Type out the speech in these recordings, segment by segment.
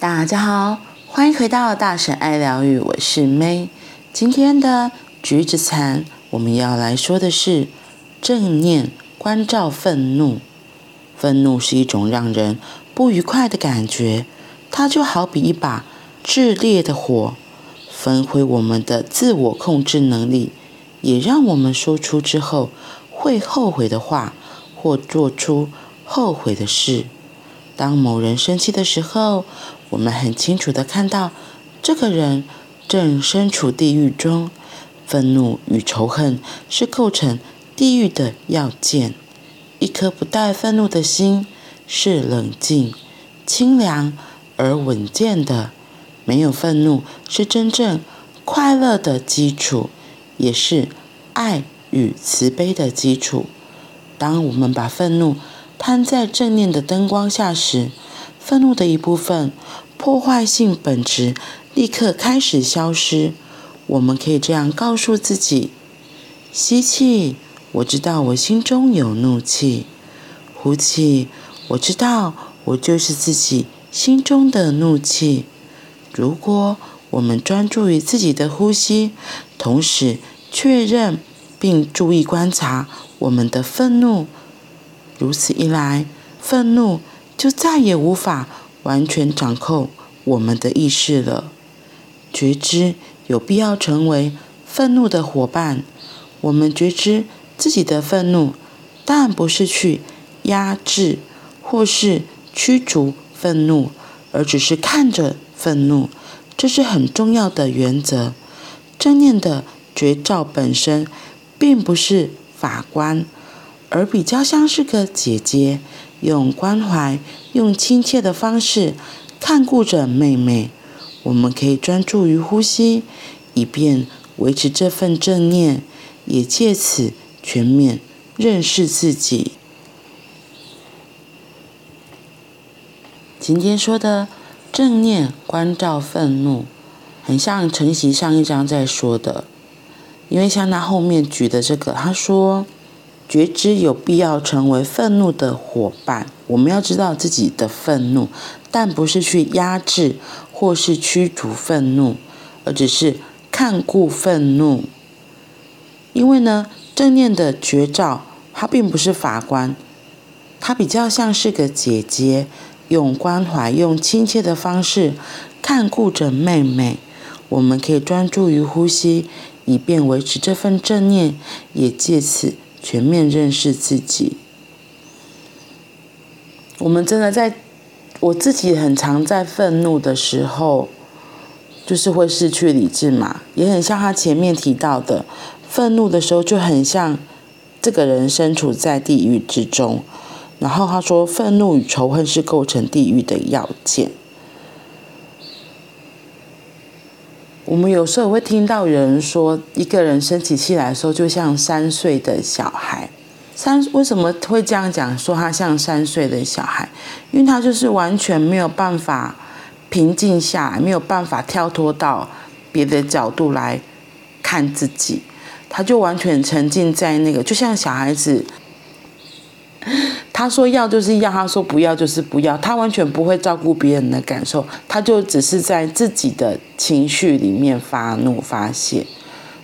大家好，欢迎回到大婶爱疗愈，我是 May。今天的橘子禅，我们要来说的是正念关照愤怒。愤怒是一种让人不愉快的感觉，它就好比一把炽烈的火，焚毁我们的自我控制能力，也让我们说出之后会后悔的话，或做出后悔的事。当某人生气的时候，我们很清楚地看到，这个人正身处地狱中。愤怒与仇恨是构成地狱的要件。一颗不带愤怒的心是冷静、清凉而稳健的。没有愤怒是真正快乐的基础，也是爱与慈悲的基础。当我们把愤怒摊在正念的灯光下时，愤怒的一部分破坏性本质立刻开始消失。我们可以这样告诉自己：吸气，我知道我心中有怒气；呼气，我知道我就是自己心中的怒气。如果我们专注于自己的呼吸，同时确认并注意观察我们的愤怒，如此一来，愤怒。就再也无法完全掌控我们的意识了。觉知有必要成为愤怒的伙伴。我们觉知自己的愤怒，但不是去压制或是驱逐愤怒，而只是看着愤怒。这是很重要的原则。正念的觉照本身并不是法官，而比较像是个姐姐。用关怀、用亲切的方式看顾着妹妹。我们可以专注于呼吸，以便维持这份正念，也借此全面认识自己。今天说的正念关照愤怒，很像承袭上一章在说的，因为像他后面举的这个，他说。觉知有必要成为愤怒的伙伴。我们要知道自己的愤怒，但不是去压制或是驱逐愤怒，而只是看顾愤怒。因为呢，正念的觉照，它并不是法官，它比较像是个姐姐，用关怀、用亲切的方式看顾着妹妹。我们可以专注于呼吸，以便维持这份正念，也借此。全面认识自己。我们真的在，我自己很常在愤怒的时候，就是会失去理智嘛，也很像他前面提到的，愤怒的时候就很像这个人身处在地狱之中。然后他说，愤怒与仇恨是构成地狱的要件。我们有时候会听到有人说，一个人生起气来的时候，就像三岁的小孩。三为什么会这样讲？说他像三岁的小孩，因为他就是完全没有办法平静下来，没有办法跳脱到别的角度来看自己，他就完全沉浸在那个，就像小孩子。他说要就是要，他说不要就是不要，他完全不会照顾别人的感受，他就只是在自己的情绪里面发怒发泄。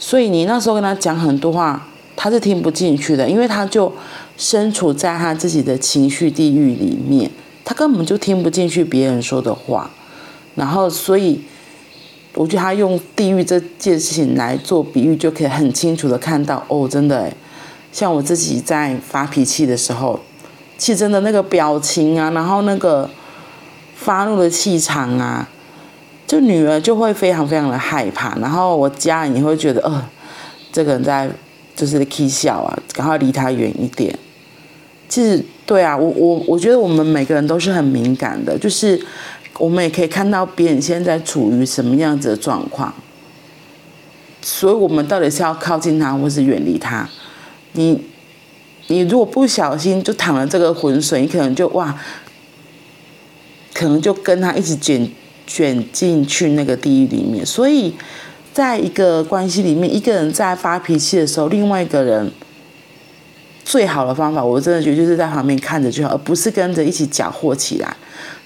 所以你那时候跟他讲很多话，他是听不进去的，因为他就身处在他自己的情绪地狱里面，他根本就听不进去别人说的话。然后，所以我觉得他用地狱这件事情来做比喻，就可以很清楚的看到，哦，真的，像我自己在发脾气的时候。气真的那个表情啊，然后那个发怒的气场啊，就女儿就会非常非常的害怕，然后我家人也会觉得，呃，这个人在就是起笑啊，赶快离他远一点。其实对啊，我我我觉得我们每个人都是很敏感的，就是我们也可以看到别人现在处于什么样子的状况，所以我们到底是要靠近他，或是远离他？你。你如果不小心就淌了这个浑水，你可能就哇，可能就跟他一起卷卷进去那个地狱里面。所以，在一个关系里面，一个人在发脾气的时候，另外一个人最好的方法，我真的觉得就是在旁边看着就好，而不是跟着一起搅和起来。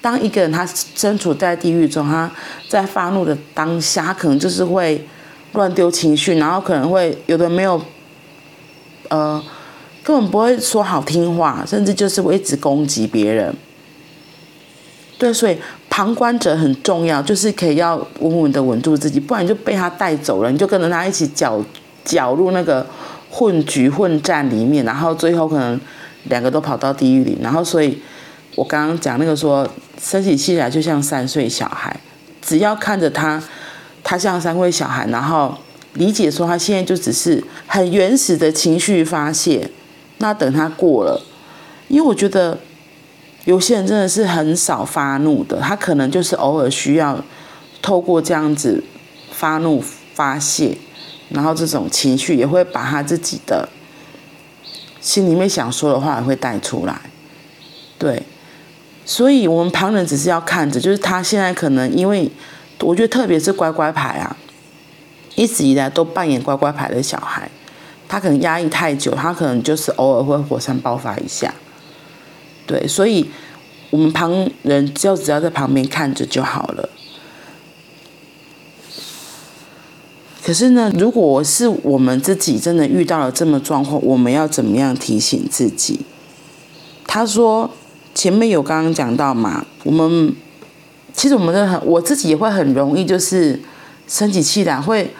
当一个人他身处在地狱中，他在发怒的当下，他可能就是会乱丢情绪，然后可能会有的没有，呃，根本不会说好听话，甚至就是会一直攻击别人。对，所以旁观者很重要，就是可以要稳稳的稳住自己，不然就被他带走了，你就跟着他一起搅搅入那个混局混战里面，然后最后可能两个都跑到地狱里。然后，所以我刚刚讲那个说，生起气来就像三岁小孩，只要看着他，他像三岁小孩，然后理解说他现在就只是很原始的情绪发泄，那等他过了，因为我觉得。有些人真的是很少发怒的，他可能就是偶尔需要透过这样子发怒发泄，然后这种情绪也会把他自己的心里面想说的话也会带出来。对，所以我们旁人只是要看着，就是他现在可能因为我觉得特别是乖乖牌啊，一直以来都扮演乖乖牌的小孩，他可能压抑太久，他可能就是偶尔会火山爆发一下。对，所以，我们旁人就只要在旁边看着就好了。可是呢，如果是我们自己真的遇到了这么状况，我们要怎么样提醒自己？他说前面有刚刚讲到嘛，我们其实我们的很，我自己也会很容易就是生起气来，会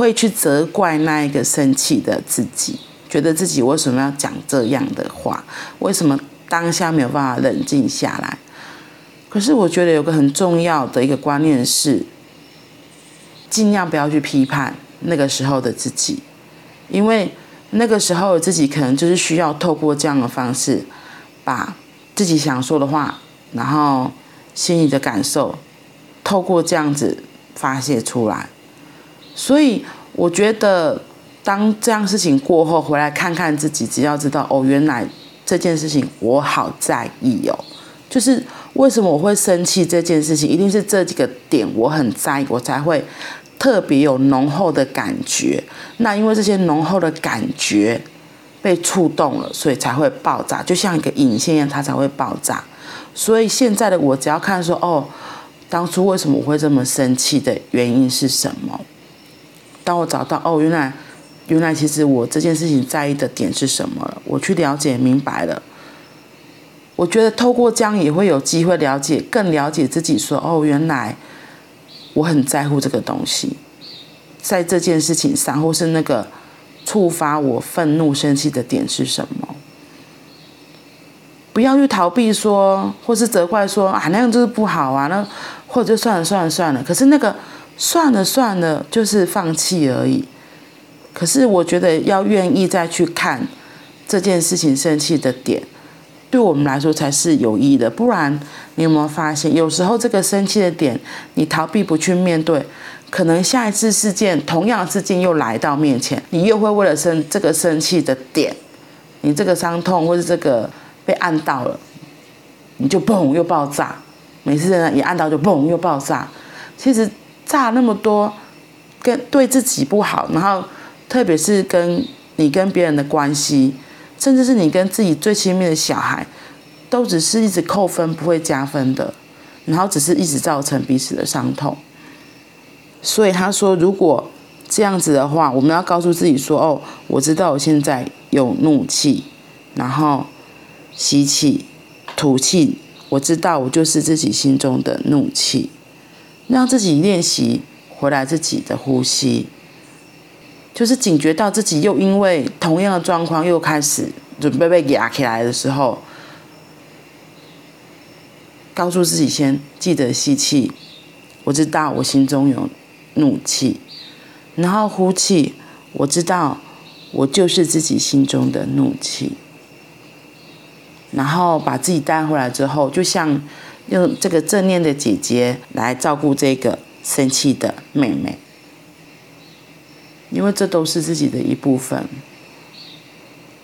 会去责怪那一个生气的自己，觉得自己为什么要讲这样的话？为什么？当下没有办法冷静下来，可是我觉得有个很重要的一个观念是，尽量不要去批判那个时候的自己，因为那个时候的自己可能就是需要透过这样的方式，把自己想说的话，然后心里的感受，透过这样子发泄出来。所以我觉得，当这样事情过后回来看看自己，只要知道哦，原来。这件事情我好在意哦，就是为什么我会生气？这件事情一定是这几个点我很在意，我才会特别有浓厚的感觉。那因为这些浓厚的感觉被触动了，所以才会爆炸，就像一个引线一样，它才会爆炸。所以现在的我只要看说，哦，当初为什么我会这么生气的原因是什么？当我找到，哦，原来。原来其实我这件事情在意的点是什么了？我去了解明白了。我觉得透过这样也会有机会了解，更了解自己说。哦，原来我很在乎这个东西，在这件事情上，或是那个触发我愤怒生气的点是什么？不要去逃避说，或是责怪说啊，那样就是不好啊，那或者就算了算了算了。可是那个算了算了，就是放弃而已。可是我觉得要愿意再去看这件事情生气的点，对我们来说才是有益的。不然，你有没有发现，有时候这个生气的点，你逃避不去面对，可能下一次事件同样的事件又来到面前，你又会为了生这个生气的点，你这个伤痛或者这个被按到了，你就嘣又爆炸。每次呢一按到就嘣又爆炸。其实炸那么多，跟对自己不好，然后。特别是跟你跟别人的关系，甚至是你跟自己最亲密的小孩，都只是一直扣分，不会加分的，然后只是一直造成彼此的伤痛。所以他说，如果这样子的话，我们要告诉自己说：“哦，我知道我现在有怒气，然后吸气、吐气，我知道我就是自己心中的怒气，让自己练习回来自己的呼吸。”就是警觉到自己又因为同样的状况又开始准备被压起来的时候，告诉自己先记得吸气，我知道我心中有怒气，然后呼气，我知道我就是自己心中的怒气，然后把自己带回来之后，就像用这个正念的姐姐来照顾这个生气的妹妹。因为这都是自己的一部分。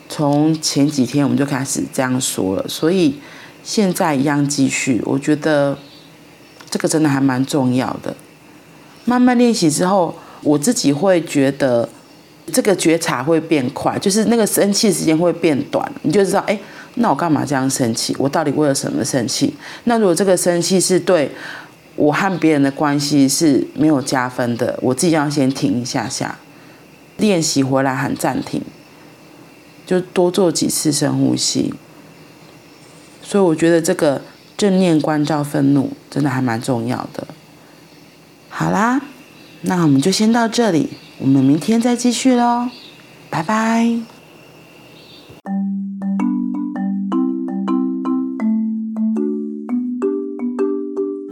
从前几天我们就开始这样说了，所以现在一样继续。我觉得这个真的还蛮重要的。慢慢练习之后，我自己会觉得这个觉察会变快，就是那个生气时间会变短。你就知道，哎，那我干嘛这样生气？我到底为了什么生气？那如果这个生气是对我和别人的关系是没有加分的，我自己要先停一下下，练习回来喊暂停，就多做几次深呼吸。所以我觉得这个正念关照愤怒真的还蛮重要的。好啦，那我们就先到这里，我们明天再继续喽，拜拜。